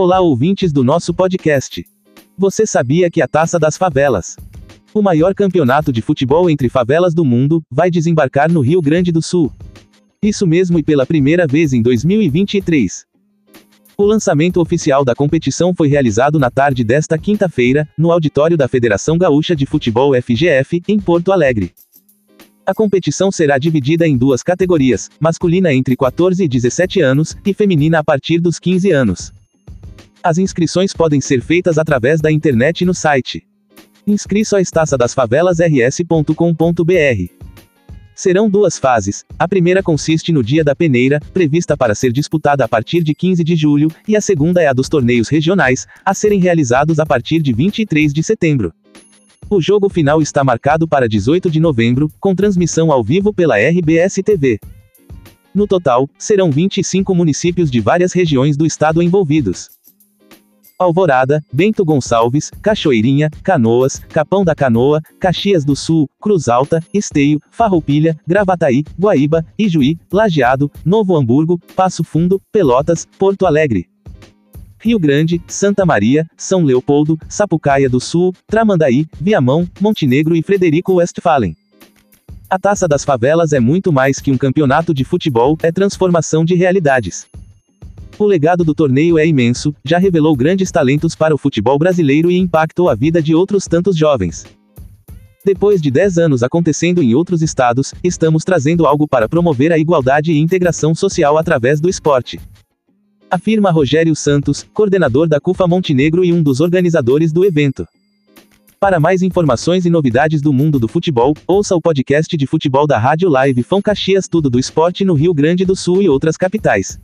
Olá, ouvintes do nosso podcast. Você sabia que a Taça das Favelas, o maior campeonato de futebol entre favelas do mundo, vai desembarcar no Rio Grande do Sul? Isso mesmo e pela primeira vez em 2023. O lançamento oficial da competição foi realizado na tarde desta quinta-feira, no auditório da Federação Gaúcha de Futebol FGF, em Porto Alegre. A competição será dividida em duas categorias: masculina entre 14 e 17 anos, e feminina a partir dos 15 anos. As inscrições podem ser feitas através da internet no site inscrições taça das favelas rs.com.br. Serão duas fases. A primeira consiste no Dia da Peneira, prevista para ser disputada a partir de 15 de julho, e a segunda é a dos torneios regionais, a serem realizados a partir de 23 de setembro. O jogo final está marcado para 18 de novembro, com transmissão ao vivo pela RBS TV. No total, serão 25 municípios de várias regiões do estado envolvidos. Alvorada, Bento Gonçalves, Cachoeirinha, Canoas, Capão da Canoa, Caxias do Sul, Cruz Alta, Esteio, Farroupilha, Gravataí, Guaíba, Ijuí, Lajeado, Novo Hamburgo, Passo Fundo, Pelotas, Porto Alegre. Rio Grande, Santa Maria, São Leopoldo, Sapucaia do Sul, Tramandaí, Viamão, Montenegro e Frederico Westphalen. A Taça das Favelas é muito mais que um campeonato de futebol, é transformação de realidades. O legado do torneio é imenso, já revelou grandes talentos para o futebol brasileiro e impactou a vida de outros tantos jovens. Depois de 10 anos acontecendo em outros estados, estamos trazendo algo para promover a igualdade e integração social através do esporte. Afirma Rogério Santos, coordenador da CUFA Montenegro e um dos organizadores do evento. Para mais informações e novidades do mundo do futebol, ouça o podcast de futebol da Rádio Live Fão Caxias Tudo do Esporte no Rio Grande do Sul e outras capitais.